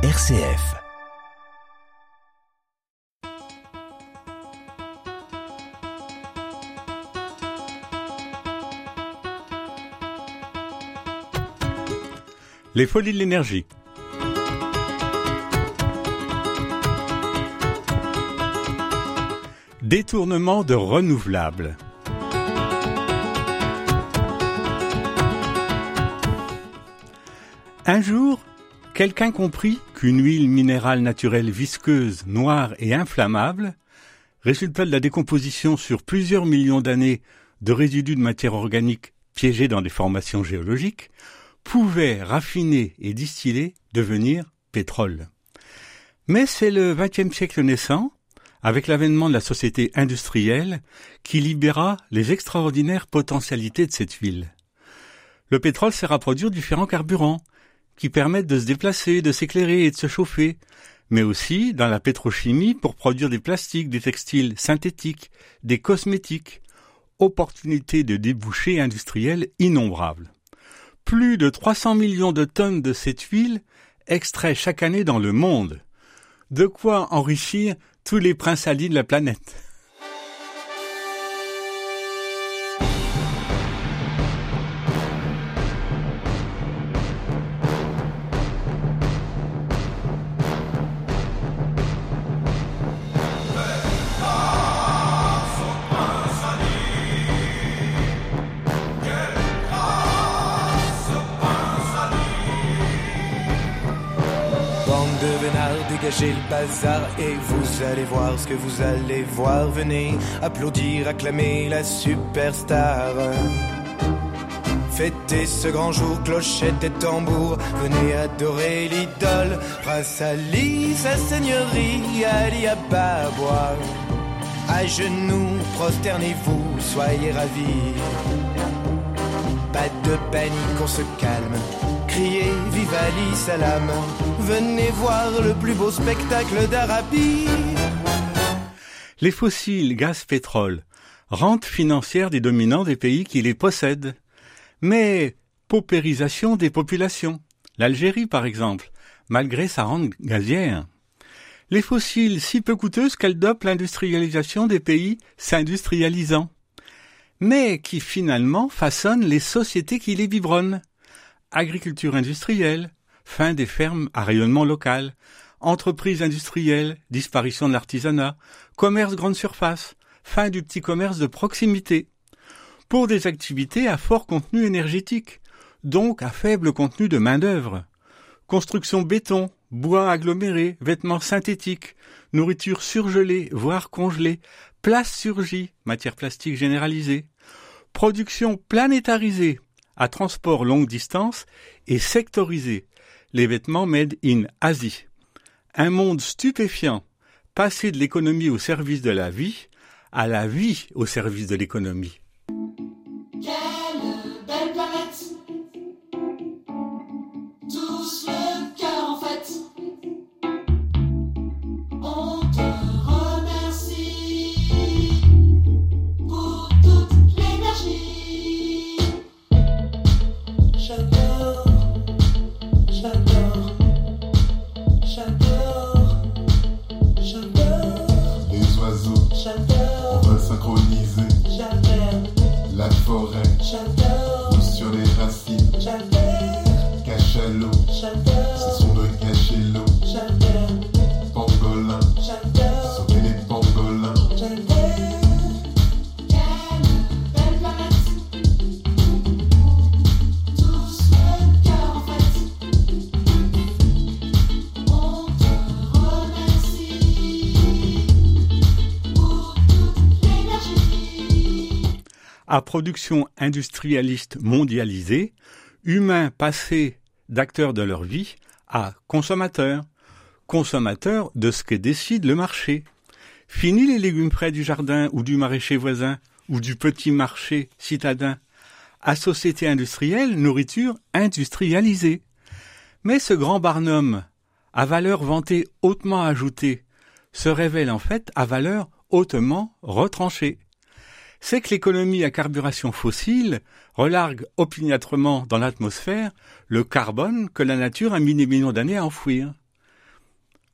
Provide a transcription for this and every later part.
RCF. Les folies de l'énergie. Détournement de renouvelables. Un jour, quelqu'un comprit qu'une huile minérale naturelle visqueuse, noire et inflammable, résultat de la décomposition sur plusieurs millions d'années de résidus de matière organique piégés dans des formations géologiques, pouvait raffiner et distiller devenir pétrole. Mais c'est le XXe siècle naissant, avec l'avènement de la société industrielle, qui libéra les extraordinaires potentialités de cette huile. Le pétrole sert à produire différents carburants, qui permettent de se déplacer, de s'éclairer et de se chauffer, mais aussi dans la pétrochimie pour produire des plastiques, des textiles synthétiques, des cosmétiques, opportunités de débouchés industriels innombrables. Plus de 300 millions de tonnes de cette huile extraits chaque année dans le monde. De quoi enrichir tous les princes de la planète. Dégagez le bazar et vous allez voir ce que vous allez voir. Venez applaudir, acclamer la superstar. Fêtez ce grand jour, clochette et tambour. Venez adorer l'idole, Prince sa seigneurie, Ali Ababois. À genoux, prosternez-vous, soyez ravis. Pas de panique, on se calme Les fossiles gaz-pétrole, rente financière des dominants des pays qui les possèdent. Mais paupérisation des populations. L'Algérie, par exemple, malgré sa rente gazière. Les fossiles si peu coûteuses qu'elles dopent l'industrialisation des pays s'industrialisant. Mais qui finalement façonnent les sociétés qui les biberonnent agriculture industrielle, fin des fermes à rayonnement local, entreprises industrielles, disparition de l'artisanat, commerce grande surface, fin du petit commerce de proximité, pour des activités à fort contenu énergétique, donc à faible contenu de main-d'œuvre. Construction béton, bois aggloméré, vêtements synthétiques, nourriture surgelée, voire congelée, place surgie, matière plastique généralisée, production planétarisée, à transport longue distance et sectorisé. Les vêtements made in Asie. Un monde stupéfiant, passé de l'économie au service de la vie à la vie au service de l'économie. À production industrialiste mondialisée, humains passés d'acteurs de leur vie à consommateurs, consommateurs de ce que décide le marché. Fini les légumes frais du jardin ou du maraîcher voisin ou du petit marché citadin. À société industrielle, nourriture industrialisée. Mais ce grand barnum, à valeur vantée hautement ajoutée, se révèle en fait à valeur hautement retranchée c'est que l'économie à carburation fossile relargue opiniâtrement dans l'atmosphère le carbone que la nature a mis des millions d'années à enfouir.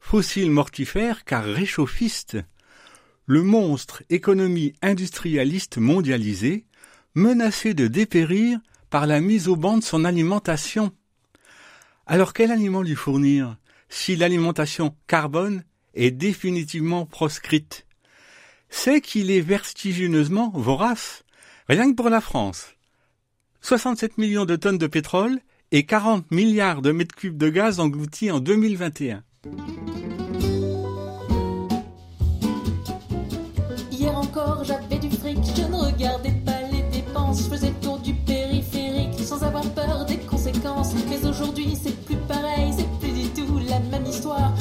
Fossile mortifère car réchauffiste. Le monstre économie industrialiste mondialisée, menacé de dépérir par la mise au banc de son alimentation. Alors quel aliment lui fournir si l'alimentation carbone est définitivement proscrite? C'est qu'il est vertigineusement vorace. Rien que pour la France. 67 millions de tonnes de pétrole et 40 milliards de mètres cubes de gaz engloutis en 2021. Hier encore, j'avais du fric, je ne regardais pas les dépenses, je faisais le tour du périphérique sans avoir peur des conséquences. Mais aujourd'hui, c'est plus pareil, c'est plus du tout la même histoire.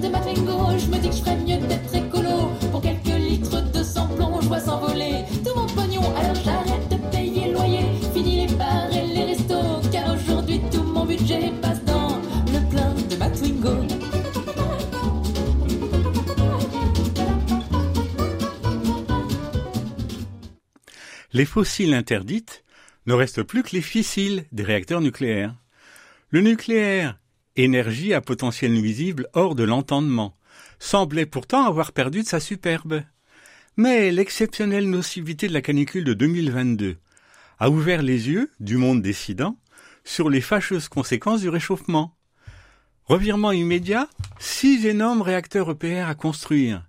De ma Twingo, je me dis que je ferais mieux d'être écolo. Pour quelques litres de sans-plomb, je vois s'envoler tout mon pognon. Alors j'arrête de payer le loyer, fini les bars et les restos. Car aujourd'hui tout mon budget passe dans le plein de ma Twingo. Les fossiles interdites ne restent plus que les fissiles des réacteurs nucléaires. Le nucléaire, énergie à potentiel nuisible hors de l'entendement, semblait pourtant avoir perdu de sa superbe. Mais l'exceptionnelle nocivité de la canicule de 2022 a ouvert les yeux du monde décidant sur les fâcheuses conséquences du réchauffement. Revirement immédiat, six énormes réacteurs EPR à construire.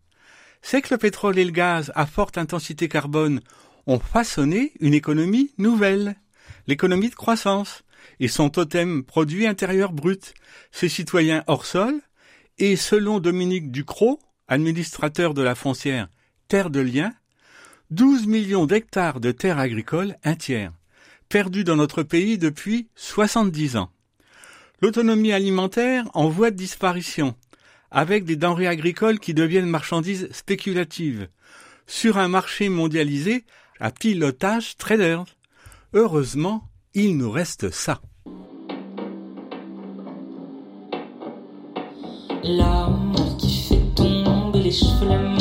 C'est que le pétrole et le gaz à forte intensité carbone ont façonné une économie nouvelle, l'économie de croissance, et son totem produit intérieur brut, ses citoyens hors sol, et selon Dominique Ducrot, administrateur de la foncière Terre de Liens, 12 millions d'hectares de terres agricoles, un tiers, perdus dans notre pays depuis 70 ans. L'autonomie alimentaire en voie de disparition, avec des denrées agricoles qui deviennent marchandises spéculatives, sur un marché mondialisé à pilotage traders. Heureusement, il nous reste ça. L'amour qui fait tomber les cheveux,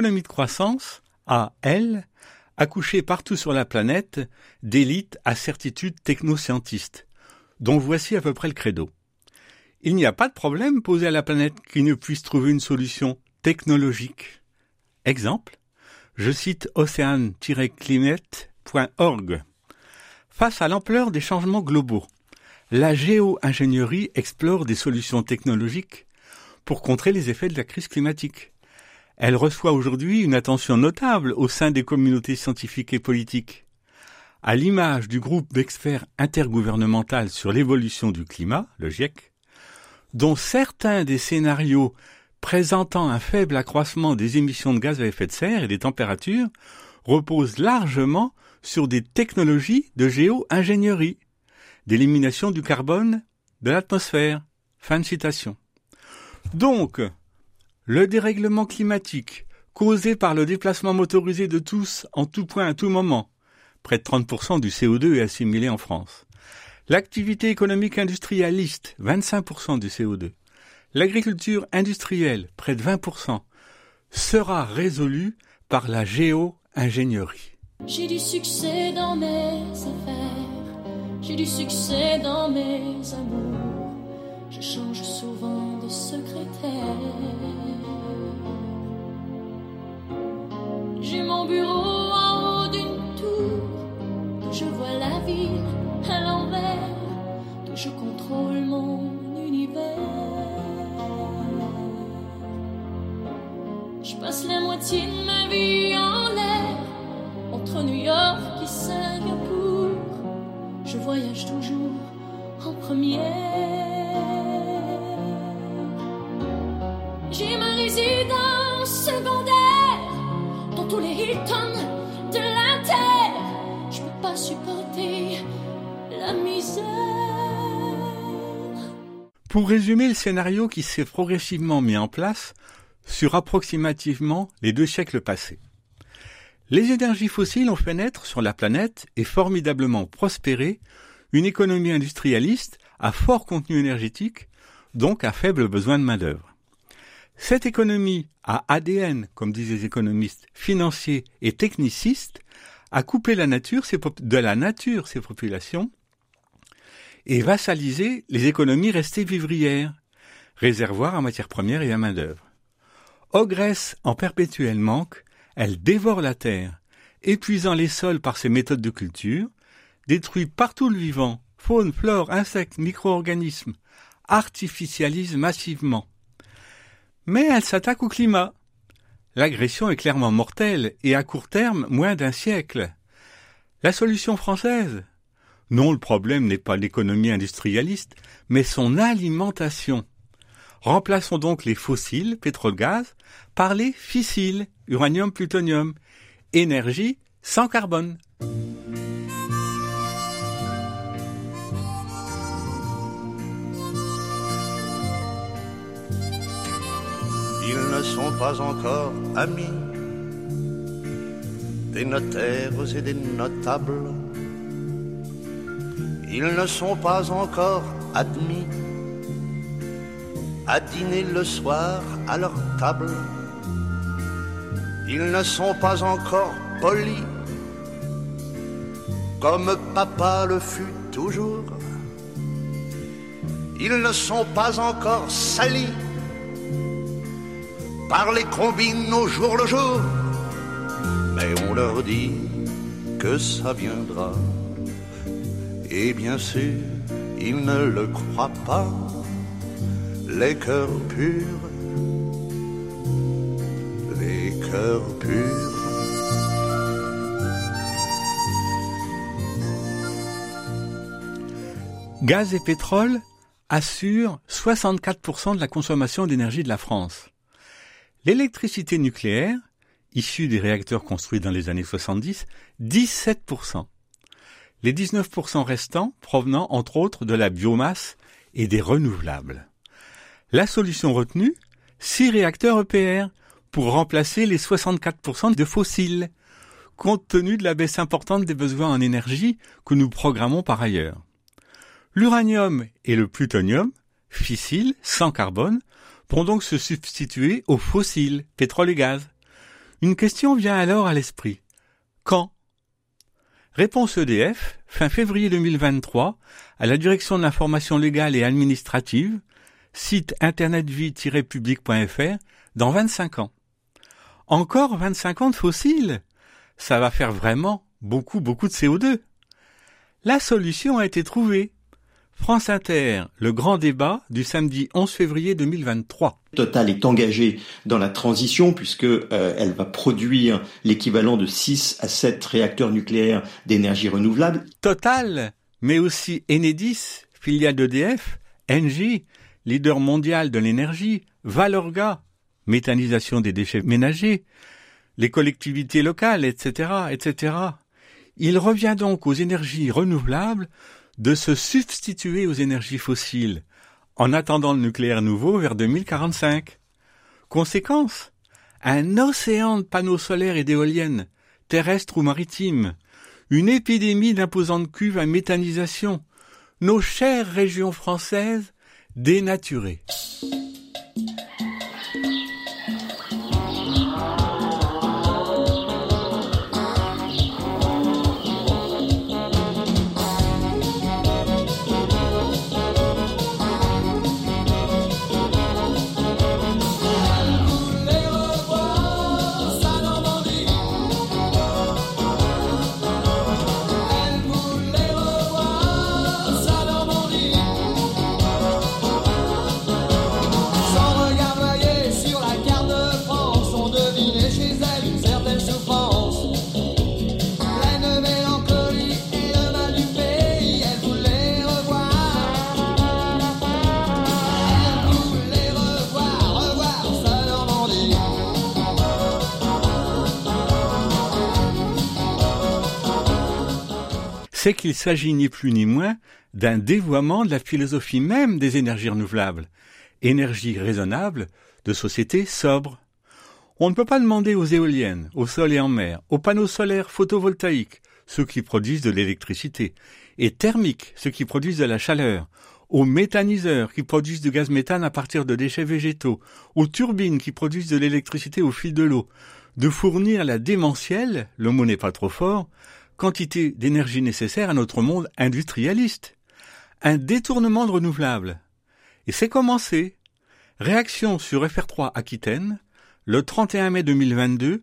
L'économie de croissance a, elle, accouché partout sur la planète d'élites à certitude technoscientistes, dont voici à peu près le credo. Il n'y a pas de problème posé à la planète qui ne puisse trouver une solution technologique. Exemple, je cite océan-climate.org. Face à l'ampleur des changements globaux, la géo-ingénierie explore des solutions technologiques pour contrer les effets de la crise climatique. Elle reçoit aujourd'hui une attention notable au sein des communautés scientifiques et politiques. À l'image du groupe d'experts intergouvernemental sur l'évolution du climat, le GIEC, dont certains des scénarios présentant un faible accroissement des émissions de gaz à effet de serre et des températures reposent largement sur des technologies de géo-ingénierie, d'élimination du carbone de l'atmosphère. Fin de citation. Donc, le dérèglement climatique, causé par le déplacement motorisé de tous en tout point à tout moment, près de 30% du CO2 est assimilé en France. L'activité économique industrialiste, 25% du CO2. L'agriculture industrielle, près de 20%, sera résolue par la géo-ingénierie. J'ai du succès dans mes affaires, j'ai du succès dans mes amours. Je change souvent de secrétaire. J'ai mon bureau en haut d'une tour, d'où je vois la ville à l'envers, d'où je contrôle mon univers. Je passe la moitié de ma vie en l'air, entre New York et Singapour. Je voyage toujours en première. J'ai ma résidence secondaire dans tous les Hilton de la. Je peux pas supporter la misère. Pour résumer le scénario qui s'est progressivement mis en place sur approximativement les deux siècles passés. Les énergies fossiles ont fait naître sur la planète et formidablement prospérer une économie industrialiste à fort contenu énergétique, donc à faible besoin de main-d'œuvre. Cette économie à ADN, comme disent les économistes, financiers et technicistes, a coupé de la nature ses populations et vassalisé les économies restées vivrières, réservoirs en matières premières et à main-d'œuvre. Ogresse en perpétuel manque, elle dévore la terre, épuisant les sols par ses méthodes de culture, détruit partout le vivant, faune, flore, insectes, micro-organismes, artificialise massivement. Mais elle s'attaque au climat. L'agression est clairement mortelle et à court terme moins d'un siècle. La solution française? Non, le problème n'est pas l'économie industrialiste, mais son alimentation. Remplaçons donc les fossiles, pétrole-gaz, par les fissiles, uranium-plutonium, énergie sans carbone. Ils ne sont pas encore amis des notaires et des notables. Ils ne sont pas encore admis à dîner le soir à leur table. Ils ne sont pas encore polis comme papa le fut toujours. Ils ne sont pas encore salis par les combines au jour le jour. Mais on leur dit que ça viendra. Et bien sûr, ils ne le croient pas les cœurs purs, les cœurs purs. Gaz et pétrole assurent 64% de la consommation d'énergie de la France. L'électricité nucléaire, issue des réacteurs construits dans les années 70, 17%. Les 19% restants provenant entre autres de la biomasse et des renouvelables. La solution retenue, 6 réacteurs EPR pour remplacer les 64% de fossiles, compte tenu de la baisse importante des besoins en énergie que nous programmons par ailleurs. L'uranium et le plutonium, fissiles, sans carbone, pourront donc se substituer aux fossiles, pétrole et gaz. Une question vient alors à l'esprit. Quand? Réponse EDF, fin février 2023, à la direction de l'information légale et administrative, site internetvie-public.fr, dans 25 ans. Encore 25 ans de fossiles? Ça va faire vraiment beaucoup, beaucoup de CO2. La solution a été trouvée. France Inter, le grand débat du samedi 11 février 2023. Total est engagée dans la transition puisque euh, elle va produire l'équivalent de 6 à 7 réacteurs nucléaires d'énergie renouvelable. Total, mais aussi Enedis, filiale d'EDF, Engie, leader mondial de l'énergie, Valorga, méthanisation des déchets ménagers, les collectivités locales, etc., etc. Il revient donc aux énergies renouvelables de se substituer aux énergies fossiles en attendant le nucléaire nouveau vers 2045. Conséquence un océan de panneaux solaires et d'éoliennes, terrestres ou maritimes, une épidémie d'imposantes cuves à méthanisation, nos chères régions françaises dénaturées. Qu'il s'agit ni plus ni moins d'un dévoiement de la philosophie même des énergies renouvelables, énergie raisonnable de société sobre. On ne peut pas demander aux éoliennes, au sol et en mer, aux panneaux solaires photovoltaïques, ceux qui produisent de l'électricité, et thermiques, ceux qui produisent de la chaleur, aux méthaniseurs qui produisent du gaz méthane à partir de déchets végétaux, aux turbines qui produisent de l'électricité au fil de l'eau, de fournir la démentielle, le mot n'est pas trop fort, quantité d'énergie nécessaire à notre monde industrialiste. Un détournement de renouvelables. Et c'est commencé. Réaction sur FR3 Aquitaine, le 31 mai 2022,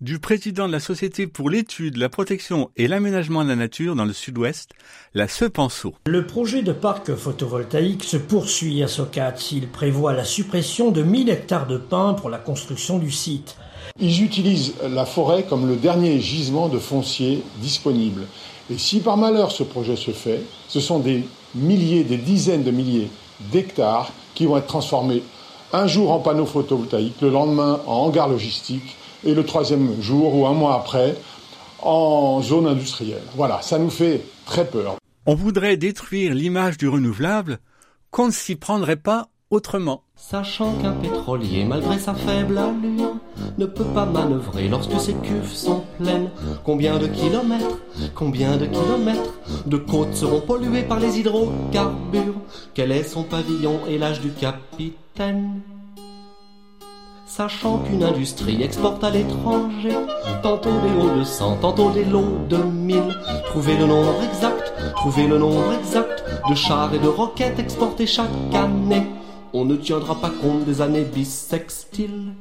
du président de la Société pour l'étude, la protection et l'aménagement de la nature dans le sud-ouest, la Sepenso. Le projet de parc photovoltaïque se poursuit à Socat. Il prévoit la suppression de 1000 hectares de pins pour la construction du site. Ils utilisent la forêt comme le dernier gisement de foncier disponible. Et si par malheur ce projet se fait, ce sont des milliers, des dizaines de milliers d'hectares qui vont être transformés un jour en panneaux photovoltaïques, le lendemain en hangar logistique et le troisième jour ou un mois après en zone industrielle. Voilà, ça nous fait très peur. On voudrait détruire l'image du renouvelable qu'on ne s'y prendrait pas autrement. Sachant qu'un pétrolier, malgré sa faible allure, ne peut pas manœuvrer lorsque ses cuves sont pleines. Combien de kilomètres, combien de kilomètres de côtes seront polluées par les hydrocarbures? Quel est son pavillon et l'âge du capitaine? Sachant qu'une industrie exporte à l'étranger tantôt des hauts de 100, tantôt des lots de 1000. Trouvez le nombre exact, trouvez le nombre exact de chars et de roquettes exportés chaque année. On ne tiendra pas compte des années bissextiles.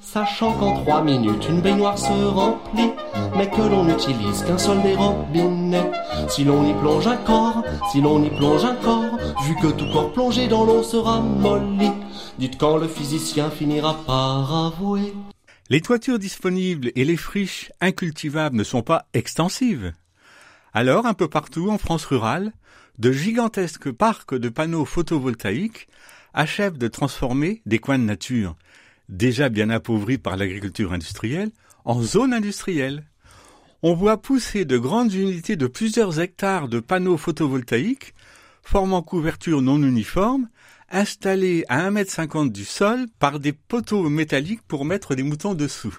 Sachant qu'en trois minutes une baignoire se remplit, mais que l'on n'utilise qu'un seul des robinets. Si l'on y plonge un corps, si l'on y plonge un corps, vu que tout corps plongé dans l'eau sera molli, dites quand le physicien finira par avouer. Les toitures disponibles et les friches incultivables ne sont pas extensives. Alors, un peu partout en France rurale, de gigantesques parcs de panneaux photovoltaïques achèvent de transformer des coins de nature, déjà bien appauvris par l'agriculture industrielle, en zones industrielles. On voit pousser de grandes unités de plusieurs hectares de panneaux photovoltaïques, formant couverture non uniforme, installés à un mètre cinquante du sol par des poteaux métalliques pour mettre des moutons dessous.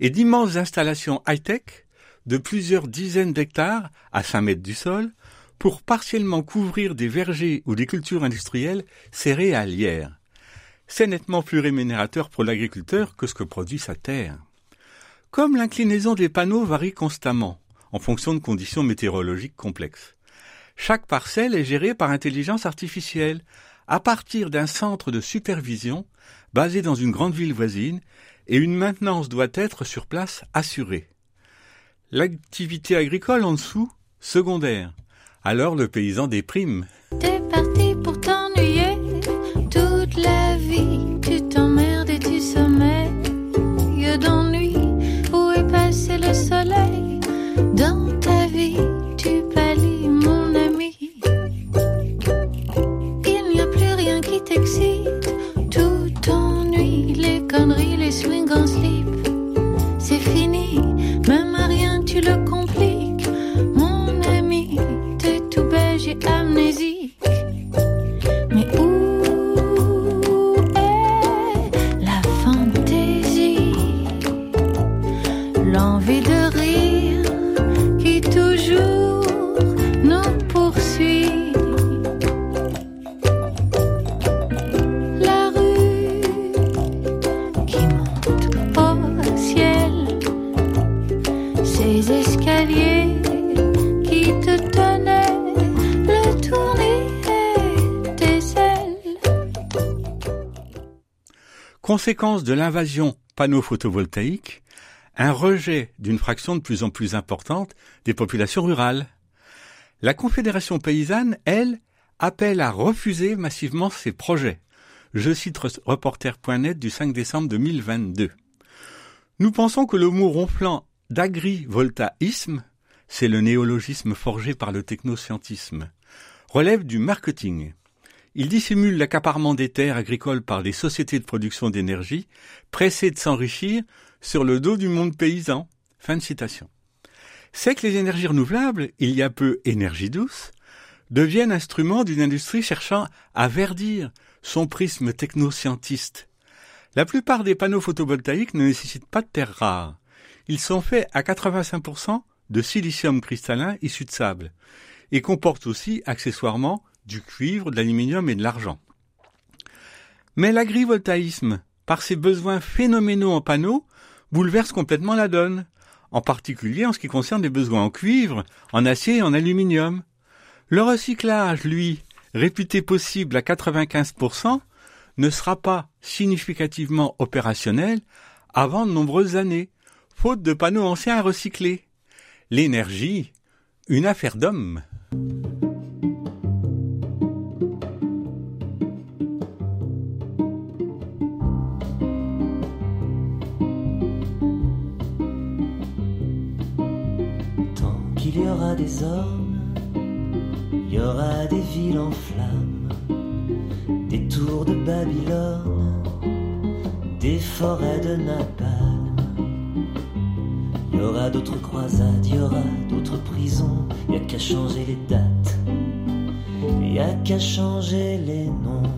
Et d'immenses installations high-tech de plusieurs dizaines d'hectares à 5 mètres du sol pour partiellement couvrir des vergers ou des cultures industrielles céréalières c'est nettement plus rémunérateur pour l'agriculteur que ce que produit sa terre. Comme l'inclinaison des panneaux varie constamment, en fonction de conditions météorologiques complexes. Chaque parcelle est gérée par intelligence artificielle, à partir d'un centre de supervision basé dans une grande ville voisine, et une maintenance doit être sur place assurée. L'activité agricole en dessous, secondaire. Alors le paysan déprime. Conséquence de l'invasion panneaux photovoltaïques, un rejet d'une fraction de plus en plus importante des populations rurales. La Confédération paysanne, elle, appelle à refuser massivement ces projets. Je cite reporter.net du 5 décembre 2022. Nous pensons que le mot ronflant d'agrivoltaïsme, c'est le néologisme forgé par le technoscientisme, relève du marketing. Il dissimule l'accaparement des terres agricoles par des sociétés de production d'énergie, pressées de s'enrichir sur le dos du monde paysan. Fin de citation. c'est que les énergies renouvelables, il y a peu énergie douce, deviennent instruments d'une industrie cherchant à verdir son prisme technoscientiste. La plupart des panneaux photovoltaïques ne nécessitent pas de terres rares. Ils sont faits à 85% de silicium cristallin issu de sable et comportent aussi accessoirement du cuivre, de l'aluminium et de l'argent. Mais l'agrivoltaïsme, par ses besoins phénoménaux en panneaux, bouleverse complètement la donne, en particulier en ce qui concerne les besoins en cuivre, en acier et en aluminium. Le recyclage, lui, réputé possible à 95%, ne sera pas significativement opérationnel avant de nombreuses années, faute de panneaux anciens à recycler. L'énergie, une affaire d'homme. Des il y aura des villes en flammes, des tours de Babylone, des forêts de napalm. Il y aura d'autres croisades, il y aura d'autres prisons, il y a qu'à changer les dates, il y a qu'à changer les noms.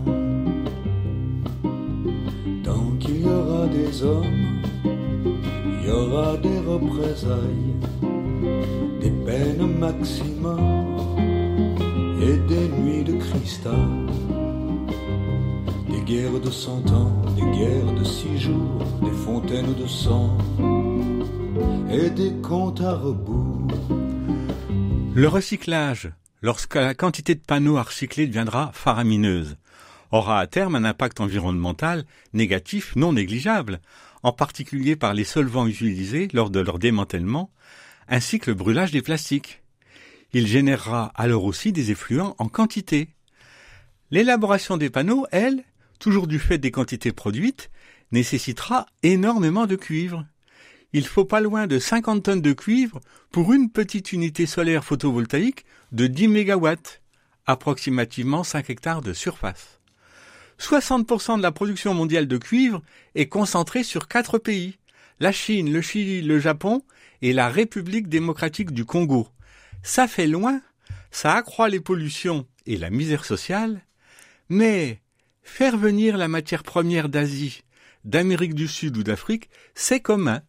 Tant qu'il y aura des hommes, il y aura des représailles, et des nuits de cristal, des guerres de cent ans, des guerres de six jours, des fontaines de sang et des comptes à rebours. Le recyclage, lorsque la quantité de panneaux à recycler deviendra faramineuse, aura à terme un impact environnemental négatif non négligeable, en particulier par les solvants utilisés lors de leur démantèlement, ainsi que le brûlage des plastiques. Il générera alors aussi des effluents en quantité. L'élaboration des panneaux, elle, toujours du fait des quantités produites, nécessitera énormément de cuivre. Il faut pas loin de 50 tonnes de cuivre pour une petite unité solaire photovoltaïque de 10 mégawatts, approximativement 5 hectares de surface. 60% de la production mondiale de cuivre est concentrée sur quatre pays, la Chine, le Chili, le Japon et la République démocratique du Congo, ça fait loin, ça accroît les pollutions et la misère sociale, mais faire venir la matière première d'Asie, d'Amérique du Sud ou d'Afrique, c'est commun.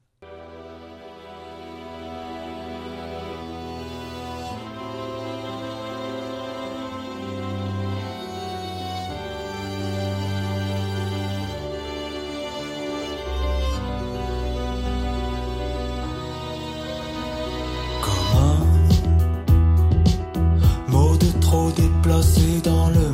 danser dans le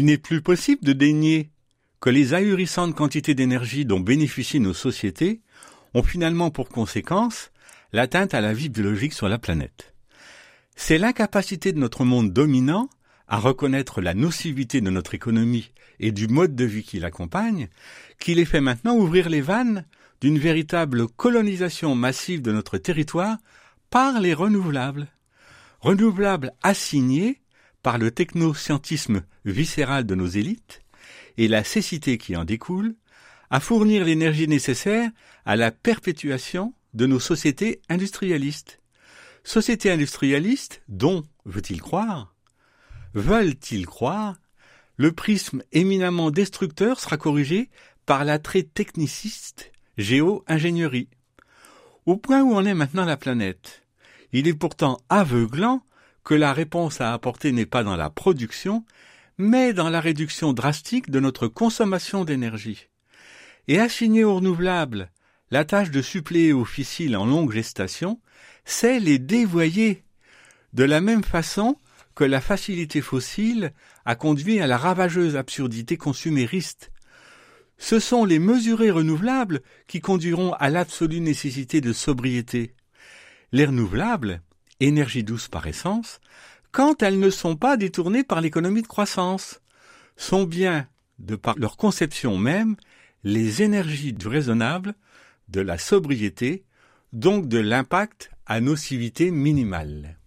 Il n'est plus possible de dénier que les ahurissantes quantités d'énergie dont bénéficient nos sociétés ont finalement pour conséquence l'atteinte à la vie biologique sur la planète. C'est l'incapacité de notre monde dominant à reconnaître la nocivité de notre économie et du mode de vie qui l'accompagne qui les fait maintenant ouvrir les vannes d'une véritable colonisation massive de notre territoire par les renouvelables. Renouvelables assignés par le technoscientisme viscéral de nos élites et la cécité qui en découle, à fournir l'énergie nécessaire à la perpétuation de nos sociétés industrialistes. Sociétés industrialistes dont, veut-il croire, veulent-ils croire, le prisme éminemment destructeur sera corrigé par l'attrait techniciste géo-ingénierie. Au point où en est maintenant la planète, il est pourtant aveuglant que la réponse à apporter n'est pas dans la production, mais dans la réduction drastique de notre consommation d'énergie. Et assigner aux renouvelables la tâche de suppléer aux fissiles en longue gestation, c'est les dévoyer, de la même façon que la facilité fossile a conduit à la ravageuse absurdité consumériste. Ce sont les mesurés renouvelables qui conduiront à l'absolue nécessité de sobriété. Les renouvelables, énergie douce par essence, quand elles ne sont pas détournées par l'économie de croissance, sont bien, de par leur conception même, les énergies du raisonnable, de la sobriété, donc de l'impact à nocivité minimale.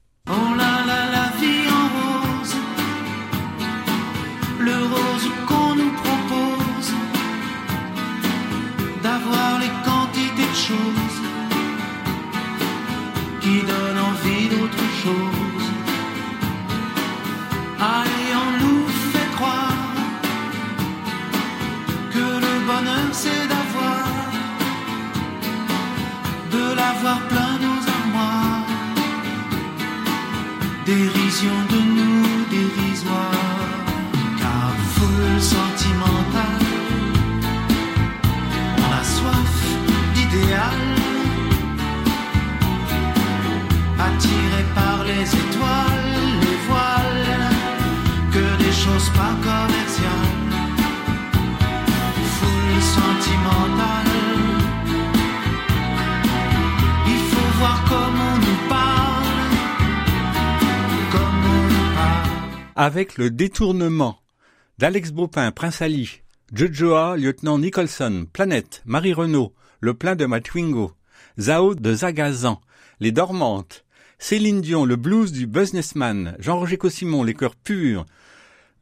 Avec le détournement d'Alex Baupin, Prince Ali, Jojoa, Lieutenant Nicholson, Planète, Marie Renault, Le plein de Matwingo, Zao de Zagazan, Les Dormantes, Céline Dion, Le blues du businessman, Jean-Roger Cossimon, Les cœurs purs,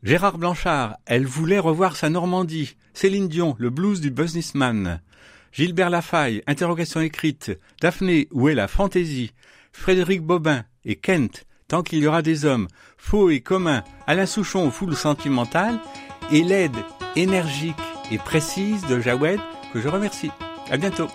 Gérard Blanchard, Elle voulait revoir sa Normandie, Céline Dion, Le blues du businessman, Gilbert Lafaille, Interrogation écrite, Daphné, Où est la fantaisie, Frédéric Bobin et Kent, Tant qu'il y aura des hommes, Faux et commun, Alain Souchon, Foule sentimentale, et l'aide énergique et précise de Jawed, que je remercie. À bientôt.